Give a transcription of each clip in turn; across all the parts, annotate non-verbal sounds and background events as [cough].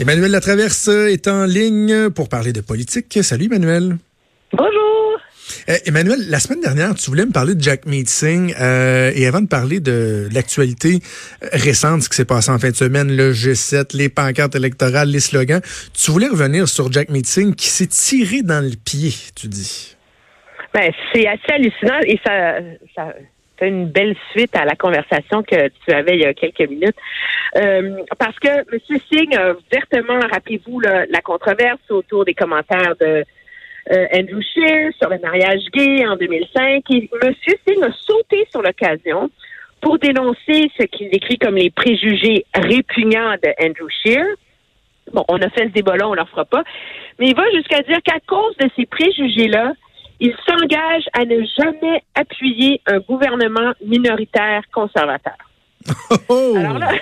Emmanuel Latraverse est en ligne pour parler de politique. Salut Emmanuel. Bonjour. Euh, Emmanuel, la semaine dernière, tu voulais me parler de Jack Meeting euh, et avant de parler de, l'actualité récente, ce qui s'est passé en fin de semaine, le G7, les pancartes électorales, les slogans, tu voulais revenir sur Jack Meeting qui s'est tiré dans le pied, tu dis. Ben, c'est assez hallucinant et ça, ça une belle suite à la conversation que tu avais il y a quelques minutes. Euh, parce que M. Singh a vertement, rappelez-vous, la controverse autour des commentaires de euh, Andrew Scheer sur le mariage gay en 2005. Et M. Singh a sauté sur l'occasion pour dénoncer ce qu'il décrit comme les préjugés répugnants de Andrew Scheer. Bon, on a fait ce débat-là, on ne leur fera pas. Mais il va jusqu'à dire qu'à cause de ces préjugés-là, il s'engage à ne jamais appuyer un gouvernement minoritaire conservateur. [laughs] Oh! Alors là,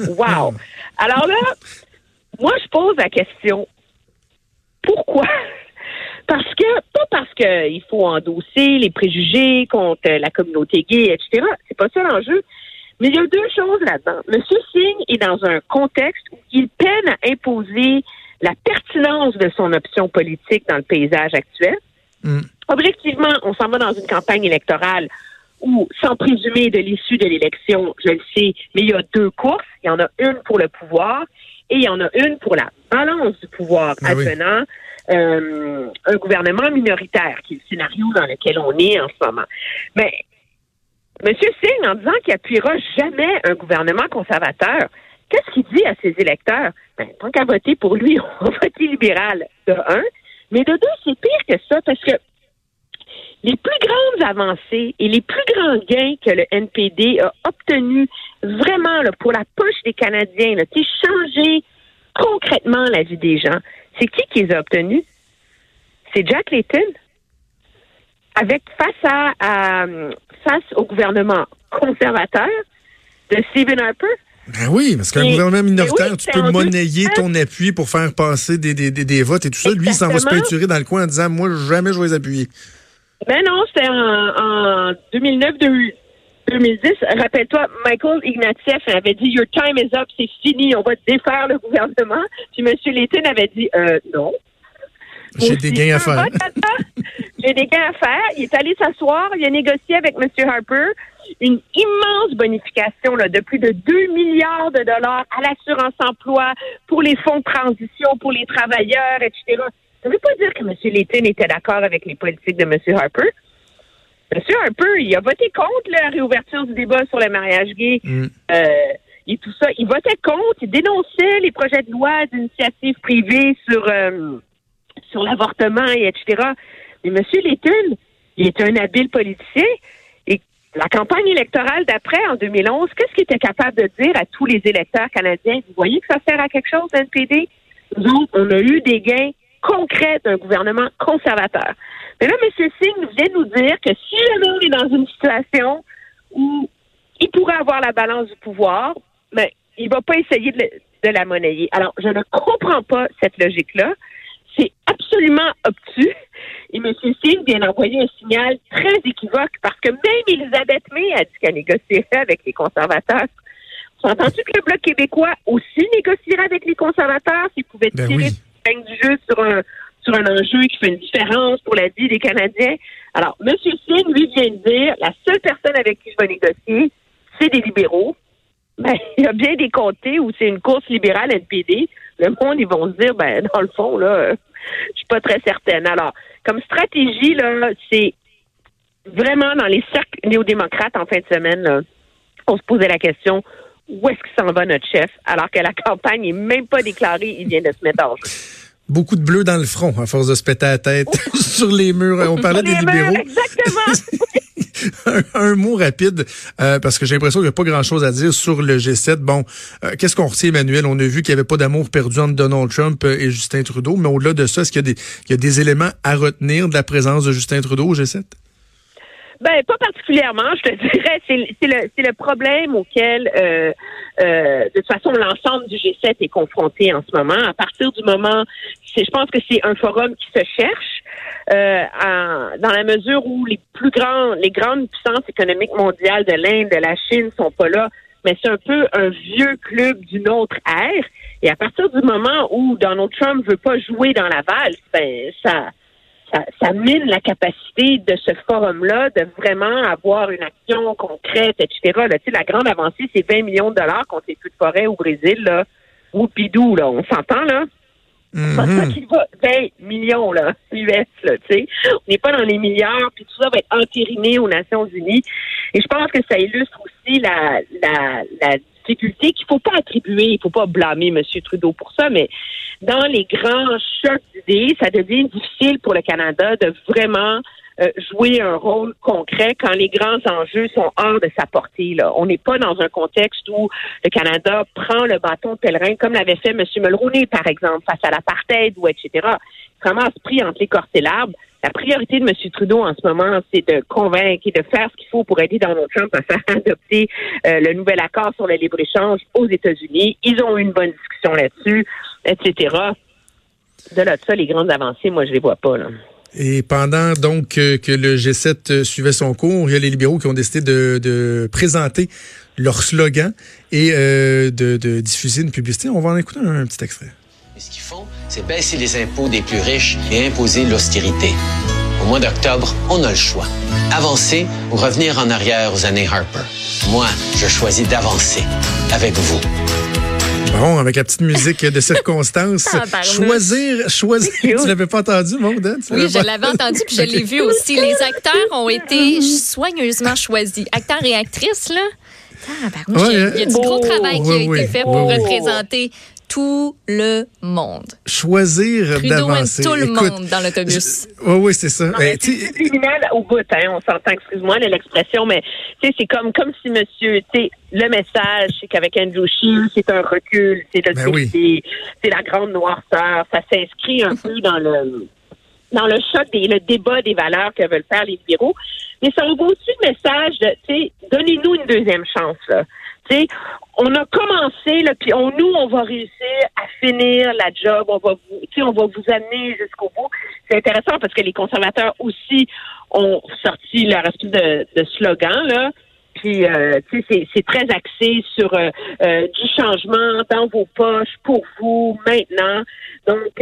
[laughs] wow! Alors là, moi, je pose la question, pourquoi? [laughs] Parce que, pas parce qu'il faut endosser les préjugés contre la communauté gay, etc. C'est pas ça l'enjeu. Mais il y a deux choses là-dedans. Monsieur Singh est dans un contexte où il peine à imposer la pertinence de son option politique dans le paysage actuel. Mm. Objectivement, on s'en va dans une campagne électorale où, sans présumer de l'issue de l'élection, je le sais, mais il y a deux courses. Il y en a une pour le pouvoir et il y en a une pour la balance du pouvoir ah advenant euh, un gouvernement minoritaire, qui est le scénario dans lequel on est en ce moment. Mais M. Singh, en disant qu'il appuiera jamais un gouvernement conservateur, qu'est-ce qu'il dit à ses électeurs? Ben, tant qu'à voter pour lui, [laughs] on va voter libéral, de un. Mais de deux, c'est pire que ça, parce que les plus grandes avancées et les plus grands gains que le NPD a obtenus vraiment là, pour la poche des Canadiens, qui changer concrètement la vie des gens, c'est qui qui les a obtenus? C'est Jack Layton. Avec face à, face au gouvernement conservateur de Stephen Harper. Ben oui, parce qu'un gouvernement minoritaire, tu peux monnayer ton appui pour faire passer des, des, des, votes et tout ça. Lui, il s'en va se peinturer dans le coin en disant Moi, jamais je vais les appuyer. Ben non, c'était en, en 2009-2010. Rappelle-toi, Michael Ignatieff avait dit Your time is up, c'est fini, on va défaire le gouvernement. Puis M. Layton avait dit euh, Non. J'ai des gains à faire. J'ai des gains à faire. Il est allé s'asseoir, il a négocié avec M. Harper une immense bonification là, de plus de 2 milliards de dollars à l'assurance emploi, pour les fonds de transition, pour les travailleurs, etc. Ça ne veut pas dire que M. Layton était d'accord avec les politiques de M. Harper. M. Harper, il a voté contre la réouverture du débat sur le mariage gay mm. euh, et tout ça. Il votait contre, il dénonçait les projets de loi d'initiative privée sur, euh, sur l'avortement, et etc. Mais M. Layton, il est un habile politicien. Et la campagne électorale d'après, en 2011, qu'est-ce qu'il était capable de dire à tous les électeurs canadiens? Vous voyez que ça sert à quelque chose, NPD? Nous, on a eu des gains concrète d'un gouvernement conservateur. Mais là, M. Singh vient nous dire que si jamais on est dans une situation où il pourrait avoir la balance du pouvoir, mais il va pas essayer de, la monnayer. Alors, je ne comprends pas cette logique-là. C'est absolument obtus. Et M. Singh vient d'envoyer un signal très équivoque parce que même Elisabeth May a dit qu'elle négocierait avec les conservateurs. Vous entendez que le Bloc québécois aussi négocierait avec les conservateurs s'il pouvait ben tirer du jeu sur un, sur un enjeu qui fait une différence pour la vie des Canadiens? Alors, M. Singh, lui, vient de dire, la seule personne avec qui je vais négocier, c'est des libéraux. Ben, il y a bien des comtés où c'est une course libérale NPD. Le monde, ils vont se dire, ben, dans le fond, là, je suis pas très certaine. Alors, comme stratégie, là, c'est vraiment dans les cercles néo-démocrates en fin de semaine, là, on se posait la question, où est-ce qu'il s'en va notre chef, alors que la campagne n'est même pas déclarée, il vient de se mettre en jeu. Beaucoup de bleu dans le front, à force de se péter la tête [laughs] sur les murs. On parlait des libéraux. exactement. [laughs] [laughs] un, mot rapide, euh, parce que j'ai l'impression qu'il n'y a pas grand-chose à dire sur le G7. Bon, euh, qu'est-ce qu'on retient, Emmanuel? On a vu qu'il n'y avait pas d'amour perdu entre Donald Trump et Justin Trudeau, mais au-delà de ça, est-ce qu'il y, a des éléments à retenir de la présence de Justin Trudeau au G7? Ben, pas particulièrement, je te dirais. C'est le, problème auquel, euh, euh, de toute façon, l'ensemble du G7 est confronté en ce moment. À partir du moment, je pense que c'est un forum qui se cherche, euh, dans la mesure où les plus grands, les grandes puissances économiques mondiales de l'Inde, de la Chine sont pas là. mais c'est un peu un vieux club d'une autre ère. Et à partir du moment où Donald Trump veut pas jouer dans la valse, ben ça, ça, ça mine la capacité de ce forum-là de vraiment avoir une action concrète, etc. Là, la grande avancée, c'est 20 millions de dollars contre les feux de forêt au Brésil. Là. Ou pidou, là, on s'entend, là? Mm qu'il va 20 millions là, [laughs] US, là, tu sais. On n'est pas dans les milliards, puis tout ça va être entériné aux Nations Unies. Et je pense que ça illustre aussi la, la, la difficulté qu'il faut pas attribuer, il faut pas blâmer M. Trudeau pour ça, mais dans les grands chocs d'idées, ça devient difficile pour le Canada de vraiment euh, jouer un rôle concret quand les grands enjeux sont hors de sa portée. Là. On n'est pas dans un contexte où le Canada prend le bâton pèlerin comme l'avait fait M. Mulroney, par exemple, face à l'apartheid ou etc. Comment se pris entre les corps l'arbre. La priorité de M. Trudeau en ce moment, c'est de convaincre et de faire ce qu'il faut pour aider Donald Trump à [laughs] faire adopter euh, le nouvel accord sur le libre-échange aux États-Unis. Ils ont eu une bonne discussion là-dessus, etc. De là de ça, les grandes avancées, moi, je les vois pas. Là. Et pendant donc euh, que le G7 euh, suivait son cours, il y a les libéraux qui ont décidé de, présenter leur slogan et euh, de, de, diffuser une publicité. On va en écouter un, petit extrait. ce qu'ils font, c'est baisser les impôts des plus riches et imposer l'austérité. Au mois d'octobre, on a le choix. Avancer ou revenir en arrière aux années Harper. Moi, je choisis d'avancer avec vous. Bon, avec la petite musique de circonstance. [laughs] choisir, choisir. Tu l'avais pas entendu, mon hein? Oui, je l'avais entendu puis je [laughs] l'ai vu aussi. Les acteurs ont été soigneusement choisis. Acteurs et actrices, là. Ah, ben, il, y a, du gros travail qui a été fait pour représenter tout le monde. Choisir d'avancer. tout le monde dans l'autobus. Oui, oui, c'est ça. c'est criminel au bout, hein, on s'entend, excuse-moi l'expression, mais c'est comme, comme si monsieur, le message, c'est qu'avec Andrew Scheer, c'est un recul, c'est ben c'est la grande noirceur, ça s'inscrit un peu dans le dans le choc des le débat des valeurs que veulent faire les libéraux. Mais ça aussi le message de, tu sais, donnez-nous une deuxième chance, là on a commencé, puis on, nous, on va réussir à finir la job, on va vous, on va vous amener jusqu'au bout. C'est intéressant parce que les conservateurs aussi ont sorti leur espèce de, slogan, là. Puis, euh, c'est très axé sur euh, euh, du changement dans vos poches, pour vous, maintenant. Donc,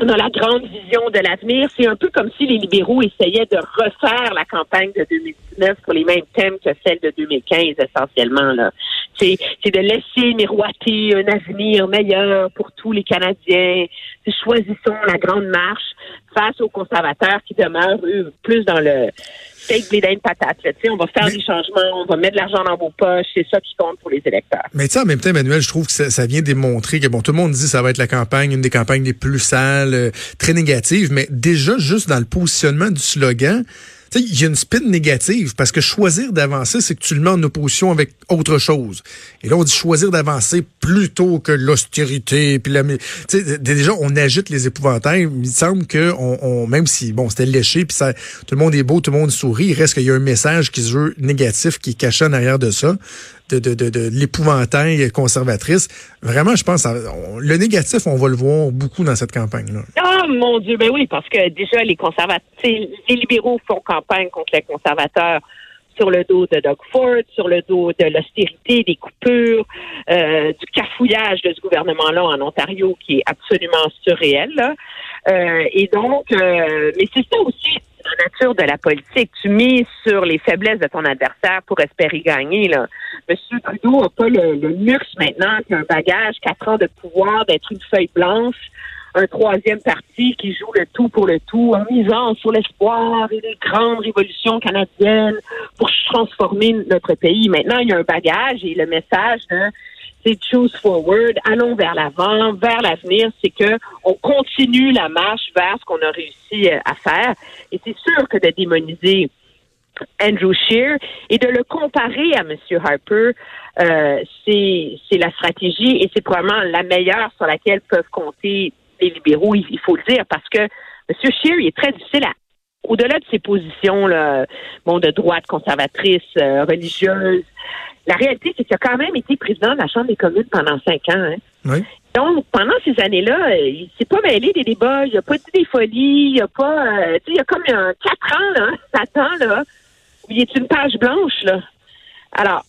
a la grande vision de l'avenir. C'est un peu comme si les libéraux essayaient de refaire la campagne de 2019 pour les mêmes thèmes que celle de 2015 essentiellement. Là, c'est, de laisser miroiter un avenir meilleur pour tous les Canadiens. Choisissons la grande marche face aux conservateurs qui demeurent eux, plus dans le steak, blé de patate. on va faire des changements, on va mettre de l'argent dans vos poches. C'est ça qui compte pour les électeurs. Mais tu sais, en même temps, Emmanuel, je trouve que ça, vient démontrer que, bon, tout le monde dit que ça va être la campagne, une des campagnes les plus sales, euh, très négatives, mais déjà, juste dans le positionnement du slogan, il y a une spin négative parce que choisir d'avancer, c'est que tu le mets en opposition avec autre chose. Et là, on dit choisir d'avancer plutôt que l'austérité. Puis la, déjà, on agite les épouvantails. Il semble que on, même si bon, c'était léché, puis ça, tout le monde est beau, tout le monde sourit, il reste qu'il y a un message qui se veut négatif qui est caché en arrière de ça de, de, de, de l'épouvantail conservatrice. Vraiment, je pense, le négatif, on va le voir beaucoup dans cette campagne-là. Oh mon Dieu, ben oui, parce que déjà, les conservateurs, les libéraux font campagne contre les conservateurs sur le dos de Doug Ford, sur le dos de l'austérité, des coupures, euh, du cafouillage de ce gouvernement-là en Ontario qui est absolument surréel. Euh, et donc, euh, mais c'est ça aussi la nature de la politique. Tu mises sur les faiblesses de ton adversaire pour espérer gagner. Là. Monsieur Trudeau n'a pas le, luxe maintenant qu'un bagage, quatre ans de pouvoir, d'être une feuille blanche, un troisième parti qui joue le tout pour le tout en misant sur l'espoir et les grandes révolutions canadiennes pour transformer notre pays. Maintenant, il y a un bagage et le message de choose forward, allons vers l'avant, vers l'avenir, c'est que on continue la marche vers ce qu'on a réussi euh, à faire. Et c'est sûr que de démoniser Andrew Scheer et de le comparer à M. Harper, euh, c'est la stratégie et c'est probablement la meilleure sur laquelle peuvent compter les libéraux, il, faut le dire, parce que M. Scheer, il est très difficile à au-delà de ses positions bon, de droite conservatrice, euh, religieuse, la réalité, c'est qu'il a quand même été président de la Chambre des communes pendant cinq ans. Hein. Oui. Donc, pendant ces années-là, euh, il s'est pas mêlé des débats, il a pas dit des folies, il a pas... Euh, tu sais, il y a comme un quatre ans, là, [laughs] Satan, là, où il est une page blanche, là. Alors,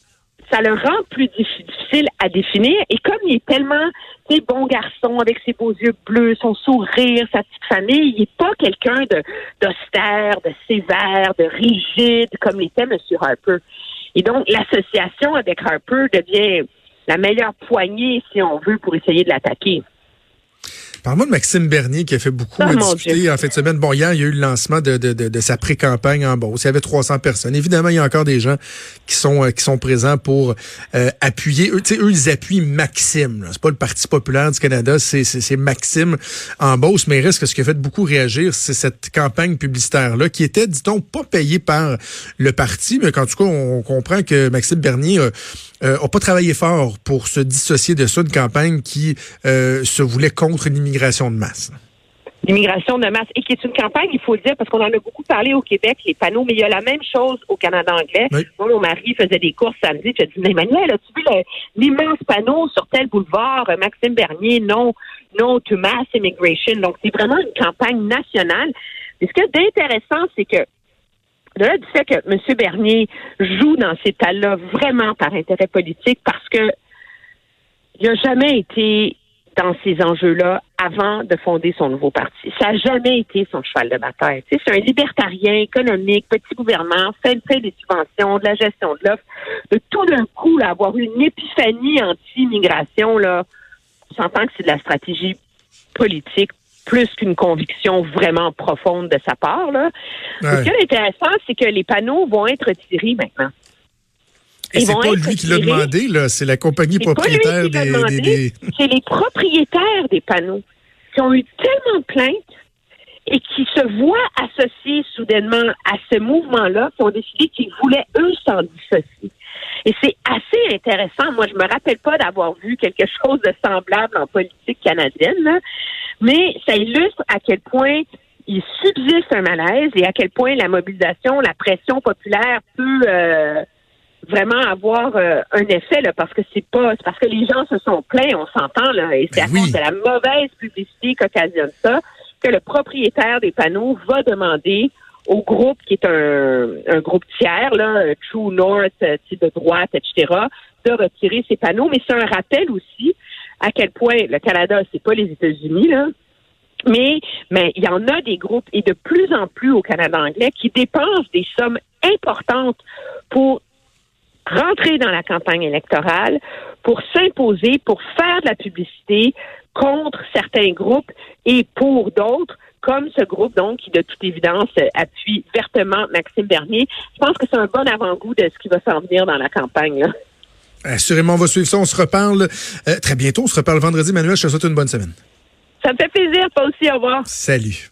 ça le rend plus difficile à définir. Et comme il est tellement, tu bon garçon avec ses beaux yeux bleus, son sourire, sa petite famille, il n'est pas quelqu'un de d'austère, de sévère, de rigide comme l'était M. Harper. Et donc, l'association avec Harper devient la meilleure poignée, si on veut, pour essayer de l'attaquer. Parle-moi de Maxime Bernier qui a fait beaucoup oh, discuter en fin de semaine. Bon, hier, il y a eu le lancement de, de, de, sa pré-campagne en Beauce. Il y avait 300 personnes. Évidemment, il y a encore des gens qui sont euh, qui sont présents pour euh, appuyer. Eux, eux, ils appuient Maxime. C'est pas le Parti populaire du Canada, c'est Maxime en Beauce. Mais il reste que ce qui a fait beaucoup réagir, c'est cette campagne publicitaire-là qui était, dit-on, pas payée par le parti, mais qu'en tout cas, on comprend que Maxime Bernier euh, euh, pas travaillé fort pour se dissocier de ça, une campagne qui euh, se voulait contre l'immigration de masse. L'immigration de masse, et qui est une campagne, il faut le dire, parce qu'on en a beaucoup parlé au Québec, les panneaux, mais il y a la même chose au Canada anglais. Moi, mon mari faisait des courses samedi, tu as dit, Emmanuel, as-tu vu l'immense panneau sur tel boulevard, euh, Maxime Bernier, non, non to mass immigration. Donc, c'est vraiment une campagne nationale. Et ce qui est intéressant, c'est que Là, du fait que M. Bernier joue dans ces tas-là vraiment par intérêt politique parce que il n'a jamais été dans ces enjeux-là avant de fonder son nouveau parti. Ça n'a jamais été son cheval de bataille. c'est un libertarien économique, petit gouvernement, fait, fait des subventions, de la gestion de l'offre. De tout d'un coup, là, avoir une épiphanie anti-immigration, là, on s'entend que c'est de la stratégie politique plus qu'une conviction vraiment profonde de sa part. Là. Ce qui est intéressant, c'est que les panneaux vont être tirés maintenant. Et c'est pas lui qui l'a demandé, là. C'est la compagnie propriétaire des, C'est les propriétaires des panneaux qui ont eu tellement de plaintes et qui se voient associés soudainement à ce mouvement-là, qui ont décidé qu'ils voulaient, eux, s'en dissocier. Et c'est assez intéressant. Moi, je me rappelle pas d'avoir vu quelque [laughs] chose de semblable en politique canadienne. Là. Mais ça illustre à quel point il subsiste un malaise et à quel point la mobilisation, la pression populaire peut euh, vraiment avoir euh, un effet là, parce que c'est pas parce que les gens se sont plaints, on s'entend là, et c'est à ben cause de la mauvaise publicité qu'occasionne ça que le propriétaire des panneaux va demander au groupe qui est un, un groupe tiers, là, True North, euh, de droite, etc., de retirer ses panneaux. Mais c'est un rappel aussi à quel point le Canada, c'est pas les États-Unis, là. Mais, mais il y en a des groupes, et de plus en plus au Canada anglais, qui dépensent des sommes importantes pour rentrer dans la campagne électorale, pour s'imposer, pour faire de la publicité contre certains groupes et pour d'autres, comme ce groupe, donc, qui de toute évidence appuie vertement Maxime Bernier. Je pense que c'est un bon avant-goût de ce qui va s'en venir dans la campagne. Là. Assurément, on va suivre ça. On se reparle euh, très bientôt. On se reparle vendredi. Manuel, je te souhaite une bonne semaine. Ça me fait plaisir. Toi aussi. Au revoir. Salut.